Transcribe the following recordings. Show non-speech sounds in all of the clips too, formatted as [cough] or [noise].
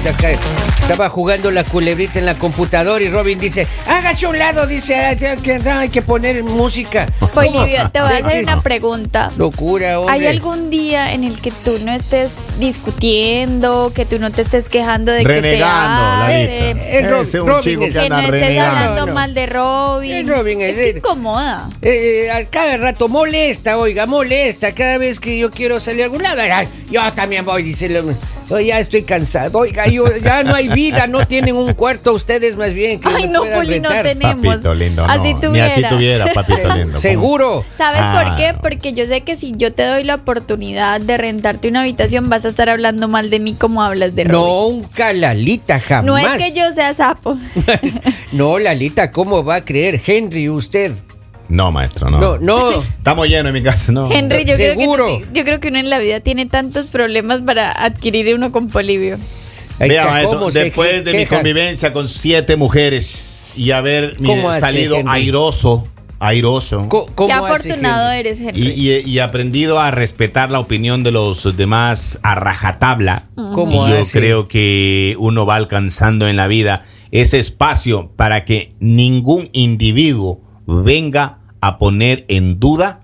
a mí solita acá. Estaba jugando la culebrita en la computadora y Robin dice, hágase a un lado, dice, "Ah, tengo que, hay que poner música. Olivia, [laughs] te voy a hacer una pregunta. Locura, hombre. ¿Hay algún día en el que tú no estés discutiendo, que tú no te estés quejando de Renegando, que te hace. Eh, un Robin chico es- que anda no estés renegando. hablando No, no. mal de Robin? Robin es- es que incomoda. Eh, eh, a cada rato molesta, oiga, molesta. Cada vez que yo quiero salir a algún lado, ay, yo también voy, dice. "Oye, ya estoy cansado. Oiga, yo, ya no hay vida, no tienen un cuarto ustedes más bien. Que Ay, no, Poli, no rentar". tenemos. Papito lindo, no. Así Ni así tuviera. tuviera, [laughs] papito lindo. Seguro. ¿Sabes Ah. por qué? Porque yo sé que si yo te doy la oportunidad de rentarte una habitación, vas a estar hablando mal de mí como hablas de Robin. Nunca, Lalita, jamás. No es que yo sea sapo. [laughs] no, Lalita, ¿cómo va a creer Henry usted? No, maestro, no. No, no. [laughs] Estamos llenos en mi casa, no. Henry, yo creo, Seguro. que, yo creo que uno en la vida tiene tantos problemas para adquirir uno con Polivio. Vea, está, maestro, ¿cómo se después de mi convivencia con siete mujeres y haber mire, ¿Cómo hace, salido airoso, airoso. Co- ¿Cómo Qué afortunado eres, Henry. Y, y- y aprendido a respetar la opinión de los demás a rajatabla. ¿Cómo y yo hace? creo que uno va alcanzando en la vida ese espacio para que ningún individuo venga a poner en duda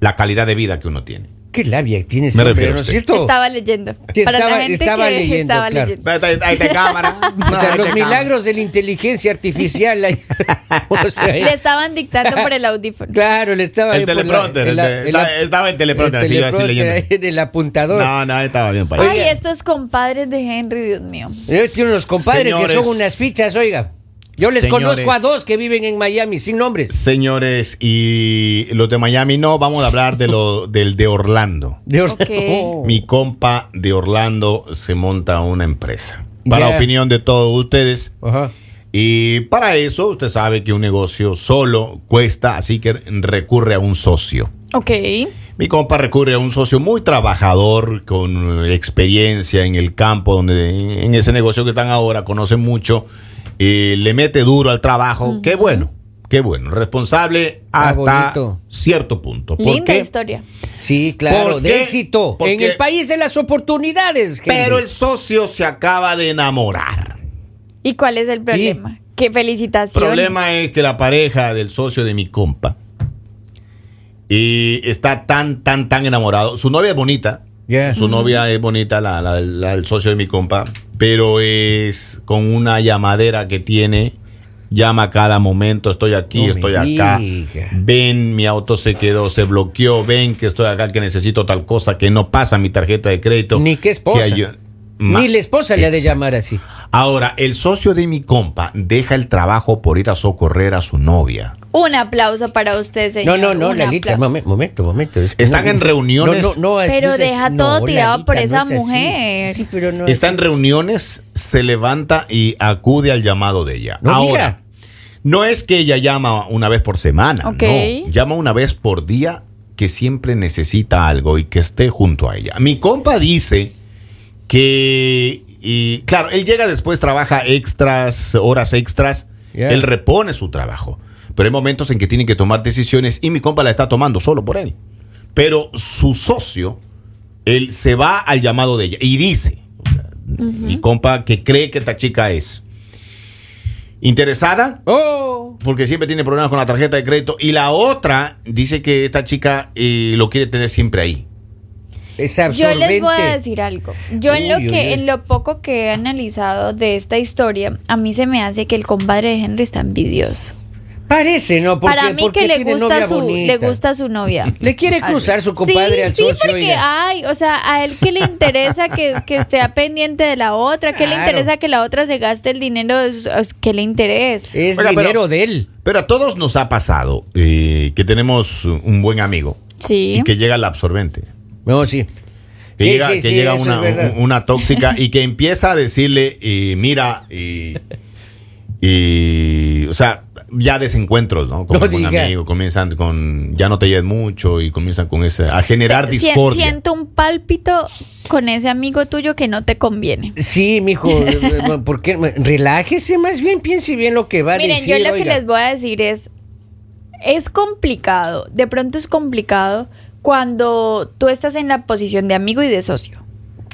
la calidad de vida que uno tiene. ¿Qué labia tienes, Me refiero ¿no es cierto? Estaba leyendo. Para estaba- la gente estaba que leyendo, estaba claro. leyendo. Ahí está, ahí está cámara. [laughs] O sea, Ahí los está milagros de la inteligencia artificial. ahí. [laughs] O sea, Le estaban dictando por el audífono. Claro, le estaba El teleprompter, la- el te- en la- estaba- estaba en teleprompter, el así yo así leyendo. del apuntador. No, no, estaba bien para Ay, estos compadres de Henry, Dios mío. Yo tiene unos compadres que son unas fichas, oiga. Yo les Señores. conozco a dos que viven en Miami sin nombres. Señores, y los de Miami no, vamos a hablar de lo [laughs] del de Orlando. De Ok. Oh. Mi compa de Orlando se monta una empresa. Para Ya. opinión de todos ustedes. Ajá. Y para eso, usted sabe que un negocio solo cuesta, así que recurre a un socio. Ok. Mi compa recurre a un socio muy trabajador, con experiencia en el campo, donde en ese negocio que están ahora, conoce mucho, eh, le mete duro al trabajo. Qué bueno, qué bueno. Responsable Ah, hasta bonito. cierto punto. ¿Por Linda qué? historia. Sí, claro, ¿Por de qué? éxito. Porque- En el país de las oportunidades. Henry. Pero el socio se acaba de enamorar. ¿Y cuál es el problema? Qué El felicitaciones. problema es que la pareja del socio de mi compa y está tan, tan, tan enamorado. Su novia es bonita. Su novia es bonita, la, la- la del socio de mi compa, pero es con una llamadera que tiene. Llama a cada momento, estoy aquí, No estoy acá. diga. Ven, mi auto se quedó, se bloqueó. Ven que estoy acá, que necesito tal cosa, que no pasa mi tarjeta de crédito. Ni qué esposa. Que Ni la esposa le ha de llamar así. Ahora, el socio de mi compa deja el trabajo por ir a socorrer a su novia. Un aplauso para usted, señor. No, no, no, Un Lalita, momen- momento, momento. es que Están no- en reuniones. No, no, es- Pero es- deja no, todo tirado por esa no es así. mujer. Sí, pero no Está es en reuniones, se levanta y acude al llamado de ella. No Ahora, diga. no es que ella llama una vez por semana, Ok. no. Llama una vez por día que siempre necesita algo y que esté junto a ella. Mi compa dice que, y, claro, él llega después, trabaja extras, horas extras, Yeah. él repone su trabajo. Pero hay momentos en que tiene que tomar decisiones y mi compa la está tomando solo por él. Pero su socio, él se va al llamado de ella y dice, o sea, mi compa que cree que esta chica es interesada, Oh, porque siempre tiene problemas con la tarjeta de crédito, y la otra dice que esta chica eh, lo quiere tener siempre ahí. Es Yo les voy a decir algo. Yo en lo Uy, que, uy. en lo poco que he analizado de esta historia, a mí se me hace que el compadre de Henry está envidioso. Parece, ¿no? Porque- Para mí porque que le gusta su, bonita. le gusta su novia. [laughs] Le quiere cruzar su compadre sí, al sí, socio. porque, oiga. ay, o sea, a él que le interesa que, que esté pendiente de la otra, que le interesa que la otra se gaste el dinero, que le interesa. Es Oiga, pero- dinero de él. Pero a todos nos ha pasado eh, que tenemos un buen amigo Sí. y que llega el absorbente. No, sí. Que Sí, llega, sí, que sí, llega una, es verdad. una tóxica y que empieza a decirle, eh, mira, y, y, o sea, ya desencuentros, ¿no? Con No un diga. amigo, comienzan con, ya no te lleves mucho y comienzan con ese, a generar Sien- discordia. Siento un pálpito con ese amigo tuyo que no te conviene. Sí, mijo, [laughs] eh, ¿por qué? Relájese más bien, piense bien lo que va a Miren, decir. yo lo que les voy a decir es, es complicado, de pronto es complicado cuando tú estás en la posición de amigo y de socio.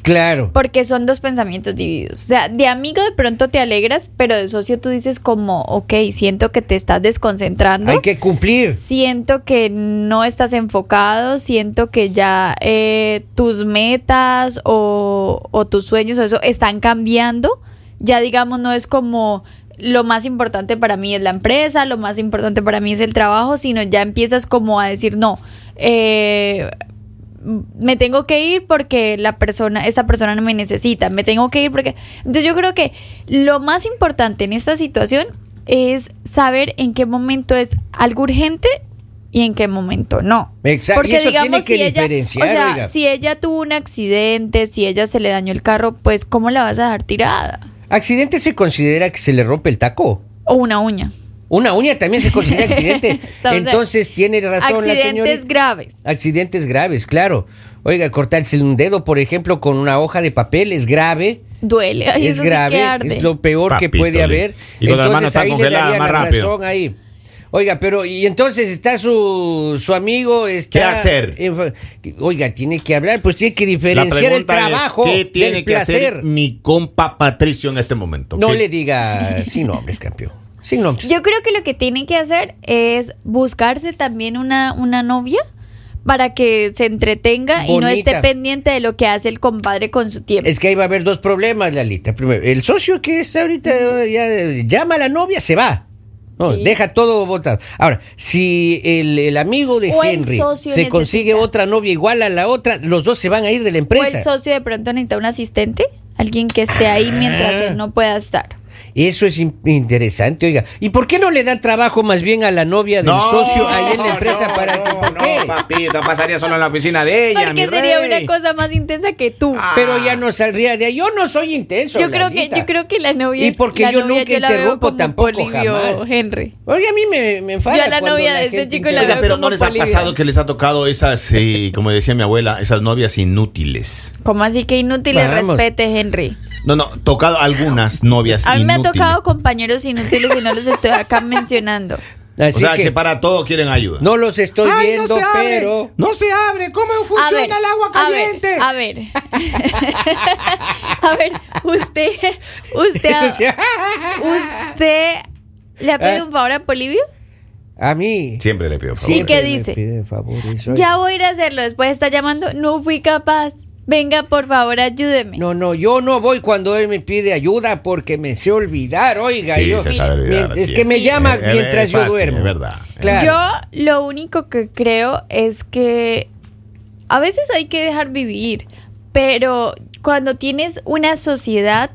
Claro. Porque son dos pensamientos divididos. O sea, de amigo de pronto te alegras, pero de socio tú dices como, ok, siento que te estás desconcentrando. Hay que cumplir. Siento que no estás enfocado, siento que ya eh, tus metas o, o tus sueños o eso están cambiando. Ya digamos, no es como lo más importante para mí es la empresa, lo más importante para mí es el trabajo, sino ya empiezas como a decir, no, eh, me tengo que ir porque la persona, esta persona no me necesita, me tengo que ir porque... Entonces yo creo que lo más importante en esta situación es saber en qué momento es algo urgente y en qué momento no. Exacto, Porque eso digamos tiene que si ella, diferenciar, o sea, oiga. si ella tuvo un accidente, si ella se le dañó el carro, pues ¿cómo la vas a dejar tirada? ¿Accidente se considera que se le rompe el taco? O una uña. Una uña también se considera [laughs] accidente. Entonces, Entonces tiene razón la Accidentes señora. graves. Accidentes graves, claro. Oiga, cortarse un dedo, por ejemplo, con una hoja de papel es grave. Duele. Ay, es eso sí que grave, arde. es lo peor que puede haber. Y cuando la mano está ahí le congelada, daría más la rápido. razón ahí. Oiga, pero y entonces está su, su amigo está ¿Qué hacer? Oiga, tiene que hablar, pues tiene que diferenciar el trabajo es, ¿qué tiene del que placer. hacer mi compa Patricio en este momento? No ¿Qué- le diga sin nombres, campeón. Sin nombres. Yo creo que lo que tiene que hacer es buscarse también una, una novia para que se entretenga y no esté pendiente de lo que hace el compadre con su tiempo. Es que ahí va a haber dos problemas, Lalita. Primero, el socio que está ahorita ya llama a la novia, se va. No, Sí. deja todo botado. Ahora, si el, el amigo de O Henry se consigue otra novia igual a la otra, los dos se van a ir de la o empresa. el socio de pronto necesita un asistente, alguien que esté ahí mientras Ah. él no pueda estar. Eso es in- interesante, oiga. ¿Y por qué no le dan trabajo más bien a la novia del socio ahí en la empresa no, para que... ¿por no, qué? papito, pasaría solo en la oficina de ella, Porque mi sería rey. una cosa más intensa que tú. Ah. Pero ya no saldría de ahí. Yo no soy intenso. yo creo que yo creo que la novia Y porque la yo novia nunca la veo interrumpo como tampoco, Polibio jamás. Henry. Oiga, a mí me, me enfada Yo a la novia de este chico la. Oiga, pero como no les ha pasado que les ha tocado esas, eh, como decía mi abuela, esas novias inútiles. ¿Cómo así que inútil el Vamos. respete, Henry? No, no, tocado algunas novias A mí me ha tocado compañeros inútiles y no los estoy acá mencionando. Así o sea, que, que, para todo quieren ayuda. no los estoy Ay, viendo, no se abre. pero... No se abre. ¿Cómo funciona ver, el agua caliente? A ver, [laughs] a ver, usted, usted, usted le ha pedido un favor a Polivio. A mí. Siempre le pido favor. ¿Y qué dice? oiga. Ya voy a ir a hacerlo. Después está llamando. No fui capaz. Venga, por favor, ayúdeme. No, no, yo no voy cuando él me pide ayuda porque me sé olvidar, oiga. Sí, yo, se sabe olvidar, Es que es. me Sí. llama Es- es- mientras es yo fácil, duermo. es verdad. Claro. Yo lo único que creo es que a veces hay que dejar vivir, pero cuando tienes una sociedad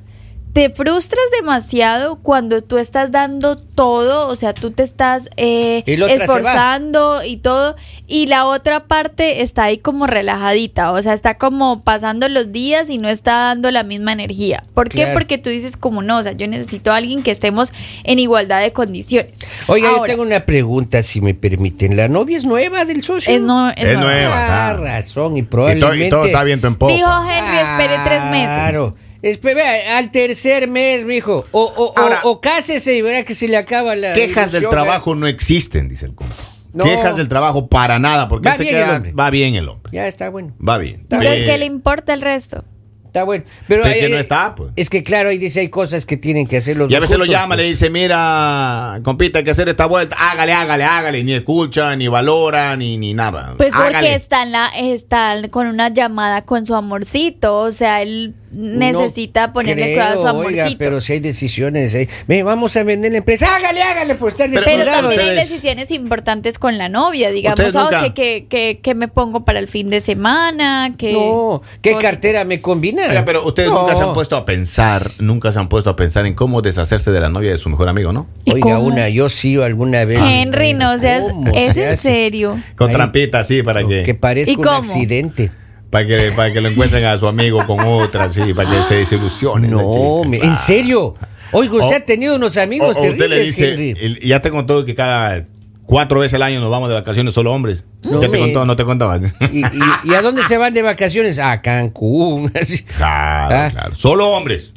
te frustras demasiado cuando tú estás dando todo, o sea, tú te estás eh, Y esforzando y todo, y la otra parte está ahí como relajadita, o sea, está como pasando los días y no está dando la misma energía. ¿Por qué? Claro. Porque tú dices como no, o sea, yo necesito a alguien que estemos en igualdad de condiciones. Oiga, yo Ahora, tengo una pregunta, si me permiten. ¿La novia es nueva del socio? es, no, es Es nueva. nueva. Ah, razón, y Y, probablemente... todo, y todo está viento en popa. Dijo Henry, espere tres meses. Claro. Espera, al tercer mes, mijo. O, o, Ahora- o, o cásese y verá que se le acaba la. Quejas del ¿eh? trabajo no existen, dice el compa. No. Quejas del trabajo para nada, porque Va él se bien el queda- hombre. va bien el hombre. Ya está bueno. Va bien. Entonces, Eh, ¿qué le importa el resto? Está bueno. Pero, Pero es que eh, no está, pues. Es que claro, ahí dice hay cosas que tienen que hacer los Y a veces lo llama, le pues. dice, mira, compita, hay que hacer esta vuelta. Hágale, hágale, hágale. Ni escucha, ni valora, ni, ni nada. Pues porque Hágale. está, en la, está con una llamada con su amorcito. O sea, él necesita No ponerle creo, cuidado a su oiga, amorcito. pero si hay decisiones. Ve, vamos a vender la empresa. Hágale, hágale, por estar Pero- también hay decisiones importantes con la novia, digamos, oh, que, que, que, que me pongo para el fin de semana, que... No, ¿qué cartera me combina? Oiga, pero ustedes No. nunca se han puesto a pensar, nunca se han puesto a pensar en cómo deshacerse de la novia de su mejor amigo, ¿no? ¿Y Oiga, cómo? una, yo sí alguna vez. Henry, no seas... ¿Cómo ¿Es en serio? Con Ahí. trampita así para que, Que parezca ¿Y un cómo? accidente. Para que para que lo encuentren a su amigo con otra, así, para que se desilusione. No, chica, en serio. Oiga, usted O- ha tenido unos amigos O- o usted le terribles, dice, Henry. ya te contó que cada cuatro veces al año nos vamos de vacaciones solo hombres. No ya te contó, no te contaba. ¿Y, y, y a dónde se van de vacaciones? A Cancún. así. [laughs] Claro, Ah. claro. Solo hombres.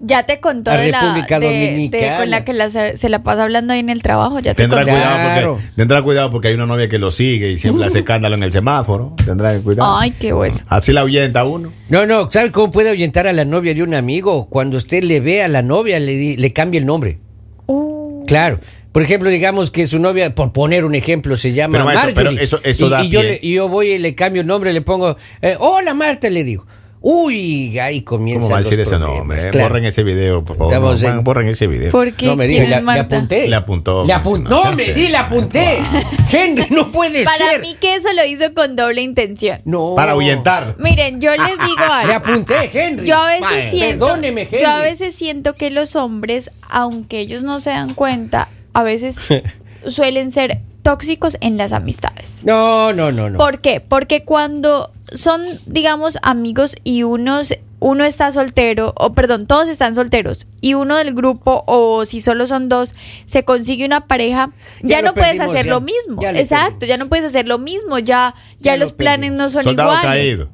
Ya te contó de la República de- con la que la se, se la pasa hablando ahí en el trabajo. Ya te Tendrá contó. cuidado, Claro. porque, tendrá cuidado porque hay una novia que lo sigue y siempre hace escándalo en el semáforo. Tendrá que cuidar. Ay, qué hueso. Así la ahuyenta uno. No, no, ¿sabe cómo puede ahuyentar a la novia de un amigo? Cuando usted le ve a la novia, le, le cambia el nombre. Uh, Claro. Por ejemplo, digamos que su novia, por poner un ejemplo, se llama Pero, maestro, Marjorie. pero eso- eso y, da y yo, le- y yo voy y le cambio el nombre, le pongo, eh, hola Marta, le digo. Uy, ahí comienza. ¿Cómo va a decir ese nombre? Eh, Borren ese video, por favor. No, en- Borren ese video. ¿Por qué? No me ¿Quién diga, es le, le Marta? apunté. Le apuntó, Le no me di, le apunté. [laughs] Henry, no puede Para ser. mí que eso lo hizo con doble intención. No. Para ahuyentar. Miren, yo les [laughs] digo Le algo. apunté, Henry. Yo a veces siento, Perdóneme, Henry. yo a veces siento que los hombres, aunque ellos no se dan cuenta, a veces [laughs] suelen ser tóxicos en las amistades. No, no, no, no. ¿Por qué? Porque cuando son, digamos, amigos y unos, uno está soltero, o perdón, todos están solteros, y uno del grupo, o si solo son dos, se consigue una pareja, ya, no puedes hacer ya. lo mismo. Ya lo Exacto, perdimos. ya no puedes hacer lo mismo, ya, ya, Ya lo los planes no son Soldado iguales. caído.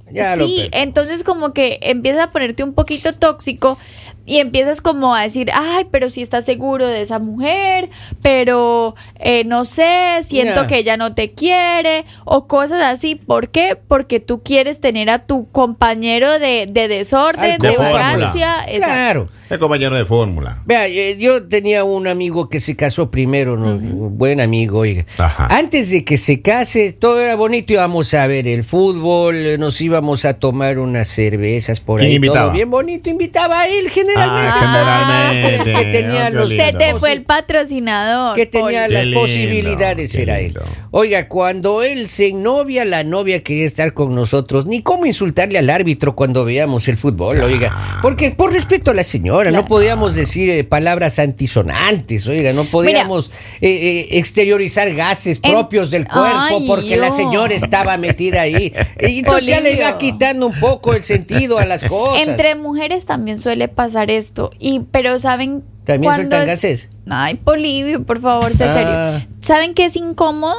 Sí, entonces como que empiezas a ponerte un poquito tóxico y empiezas como a decir, ay, pero si estás seguro de esa mujer, pero eh, no sé, siento que ella no te quiere o cosas así. ¿Por qué? Porque tú quieres tener a tu compañero de, de desorden, Al de de. Exacto. Claro. Es compañero de fórmula. Vea, yo tenía un amigo que se casó primero, ¿no? un buen amigo, oiga. Ajá. Antes de que se case, todo era bonito, íbamos a ver el fútbol, nos íbamos a tomar unas cervezas por ¿Quién ahí. invitaba? Todo bien bonito, invitaba a él generalmente. Ah, generalmente. [laughs] que tenía Ah, los-. Se te fue el patrocinador. que tenía las lindo, posibilidades era él. Oiga, cuando él se novia, la novia quería estar con nosotros, ni cómo insultarle al árbitro cuando veíamos el fútbol, oiga, porque por respeto a la señora, no podíamos decir eh, palabras antisonantes, oiga, no podíamos eh, eh, exteriorizar gases En- propios del cuerpo Ay, porque la señora estaba metida ahí. [laughs] Y entonces ya le iba Polibio. quitando un poco el sentido a las [laughs] cosas. Entre mujeres también suele pasar esto. Y, pero ¿saben ¿También sueltan es- gases? Ay, Polivio, por favor, sé Ah. serio. ¿Saben qué es incómodo?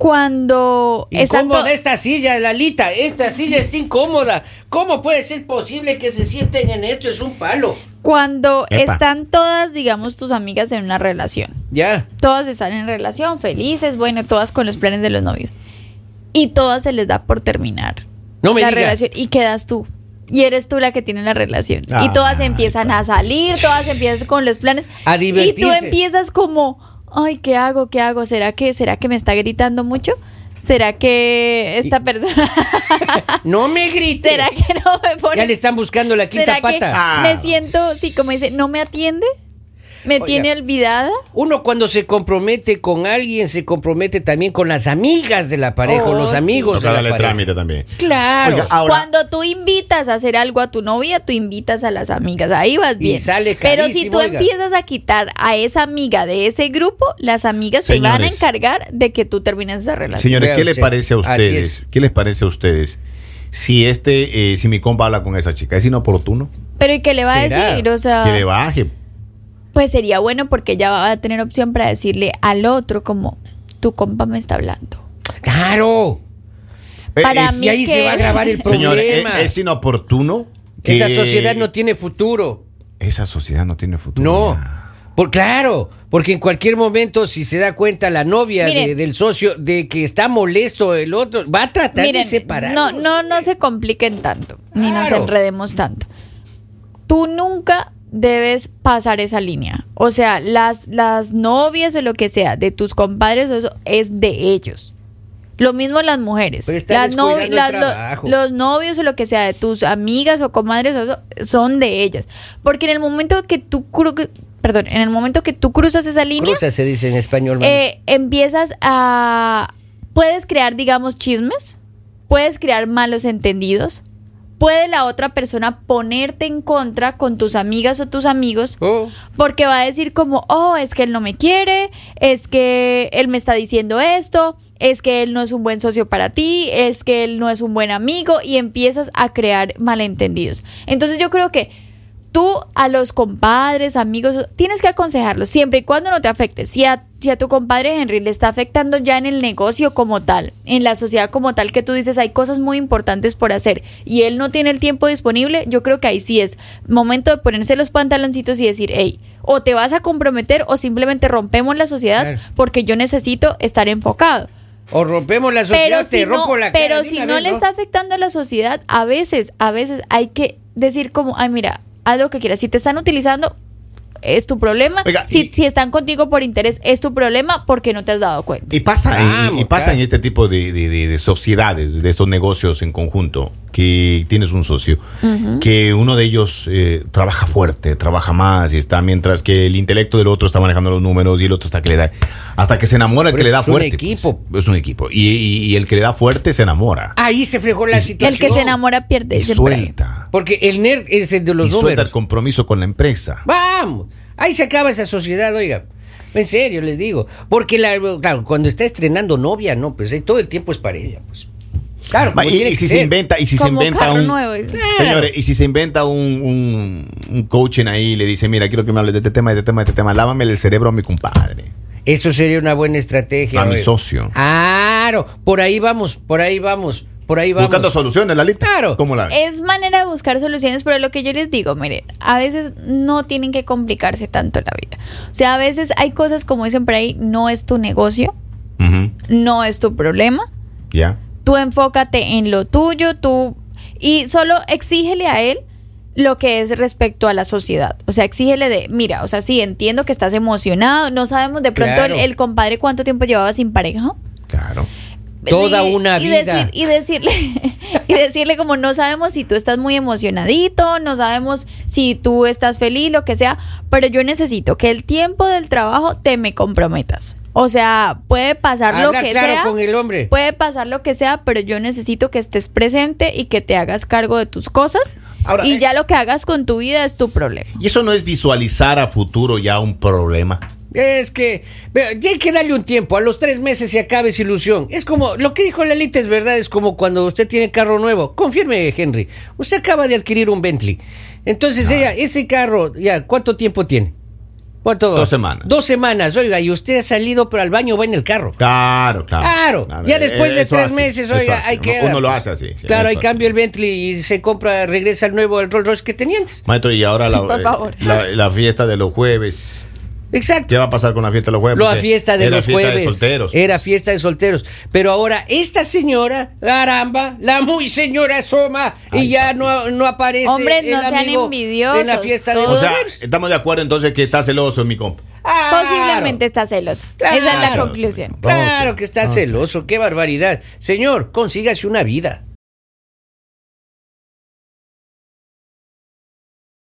Cuando Incómoda to- esta silla, Lalita. Esta silla está incómoda. ¿Cómo puede ser posible que se sienten en esto? Es un palo. cuando Epa. están todas, digamos, tus amigas en una relación. Ya. Todas están en relación, felices, bueno, todas con los planes de los novios. Y todas se les da por terminar No me la diga. relación. Y quedas tú. Y eres tú la que tiene la relación. y Ay, todas empiezan a salir, todas empiezan con los planes. A y tú divertirse. empiezas como, ay, ¿qué hago? ¿Qué hago? ¿Será que, será que me está gritando mucho? ¿Será que esta persona... [laughs] [laughs] No me grite. ¿Será que no me pone... Ya le están buscando la quinta ¿Será que pata. Ah. me siento, sí, como dice, no me atiende? ¿Me Oiga. tiene olvidada? Uno cuando se compromete con alguien, se compromete también con las amigas de la pareja, o Oh, los sí. amigos Toca de la darle pareja. trámite también. Claro. Oiga, ahora- Cuando tú invitas a hacer algo a tu novia, tú invitas a las amigas. Ahí vas Y bien. sale Pero si carísimo, tú oiga. empiezas a quitar a esa amiga de ese grupo, las amigas se van a encargar de que tú termines esa relación. Señores, ¿qué les parece a ustedes? es. ¿Qué les parece a ustedes si este, eh, si mi compa habla con esa chica? ¿Es inoportuno? Pero ¿y qué le va a decir? O sea, Que le baje. Pues sería bueno porque ella va a tener opción para decirle al otro como, tu compa me está hablando. Claro. Para mí Y ahí que- se va a grabar el [laughs] problema. Señores, es, es inoportuno que Esa sociedad no tiene futuro. Esa sociedad no tiene futuro. No. ya. Por claro, porque en cualquier momento si se da cuenta la novia Miren. de- del socio de que está molesto el otro, va a tratar Miren, de separar. no, no, no se compliquen tanto, ni nos enredemos tanto. Tú nunca debes pasar esa línea. O sea, las, las novias o lo que sea de tus compadres, eso es de ellos. Lo mismo las mujeres. Las novi- las- lo- los novios o lo que sea de tus amigas o comadres, eso son de ellas. Porque en el momento que tú cru- perdón, en el momento que tú cruzas esa línea, Cruza se dice en español. eh, empiezas a... Puedes crear, digamos, chismes, puedes crear malos entendidos, puede la otra persona ponerte en contra con tus amigas o tus amigos, Oh. porque va a decir como, oh, es que él no me quiere, es que él me está diciendo esto, es que él no es un buen socio para ti, es que él no es un buen amigo, y empiezas a crear malentendidos. Entonces yo creo que tú a los compadres, amigos, tienes que aconsejarlos siempre y cuando no te afecte. Si a, si a tu compadre Henry le está afectando ya en el negocio como tal, en la sociedad como tal, que tú dices hay cosas muy importantes por hacer y él no tiene el tiempo disponible, yo creo que ahí sí es momento de ponerse los pantaloncitos y decir, hey, o te vas a comprometer o simplemente rompemos la sociedad porque yo necesito estar enfocado. O rompemos la sociedad, Pero te si, rompo no, la cara. pero si no vez, le está afectando a la sociedad, a veces, a veces hay que decir como, ay, mira, lo que quieras. Si te están utilizando, es tu problema. Oiga, si, y- si están contigo por interés, es tu problema porque no te has dado cuenta. Y pasa, y- y, pasa en este tipo de, de- de- de sociedades, de estos negocios en conjunto, que tienes un socio, que uno de ellos eh, trabaja fuerte, trabaja más y está, mientras que el intelecto del otro está manejando los números y el otro está que le da, hasta que se enamora el que le da es un fuerte. equipo. pues. es un equipo. Y, y- y el que le da fuerte se enamora. Ahí se fregó la Y- situación. El que se enamora pierde. y suelta. Porque el nerd es el de los y suelta el números. compromiso con la empresa. Vamos, ahí se acaba esa sociedad, oiga. En serio, les digo. Porque la, claro, cuando está estrenando novia, no, pues ahí todo el tiempo es para ella, pues. Claro, y, y si se inventa, y si se inventa un nuevo, señores, y si se inventa un, un, un coaching ahí y le dice, mira, quiero que me hables de este tema, de este tema, de este tema, lávame el cerebro a mi compadre. Eso sería una buena estrategia. A mi socio. Claro, por ahí vamos, por ahí vamos, por ahí vamos. Buscando soluciones, la lista. Claro. ¿Cómo la Es manera de buscar soluciones, pero lo que yo les digo, miren, a veces no tienen que complicarse tanto la vida. O sea, a veces hay cosas como dicen por ahí, no es tu negocio, no es tu problema. Ya. Tú enfócate en lo tuyo, tú y solo exígele a él lo que es respecto a la sociedad. O sea, exígele de, mira, o sea, sí, entiendo que estás emocionado, no sabemos de pronto Claro. el, el compadre cuánto tiempo llevaba sin pareja. Claro. Toda Y- una y vida. decir- y decirle [laughs] y decirle como no sabemos si tú estás muy emocionadito, no sabemos si tú estás feliz, lo que sea, pero yo necesito que el tiempo del trabajo te me comprometas. O sea, puede pasar lo que claro sea. con el hombre. Puede pasar lo que sea, pero yo necesito que estés presente y que te hagas cargo de tus cosas. Ahora, y eh, ya lo que hagas con tu vida es tu problema. Y eso no es visualizar a futuro ya un problema. Es que, hay que darle un tiempo, a los tres meses se acaba esa ilusión. Es como, lo que dijo Lalita es verdad, es como cuando usted tiene carro nuevo. Confirme, Henry, usted acaba de adquirir un Bentley. Entonces ella, ese carro, ya, ¿cuánto tiempo tiene? ¿Cuánto? Dos semanas. Dos semanas, oiga, y usted ha salido, pero al baño va en el carro. Claro, claro. Claro, ya después de Eso tres meses, eso oiga, hay que. Uno lo hace así. sí, Claro, hay cambio el Bentley y se compra, regresa al nuevo el Rolls Royce que tenía antes. Maestro, y ahora la, Por eh, favor. la, la fiesta de los jueves. Exacto. ¿Qué va a pasar con la fiesta de los jueves? Lo a Porque fiesta de era los fiesta jueves. de solteros. Era fiesta de solteros. Pero ahora, esta señora, caramba, la muy señora Soma, y ya no, no aparece. Hombre, el no sean envidiosos, En la fiesta de todos. O los sea, estamos de acuerdo entonces que está celoso mi compa. Claro. Posiblemente está celoso. Claro. Esa es la Claro. conclusión. Claro que está celoso, qué barbaridad. Señor, consígase una vida.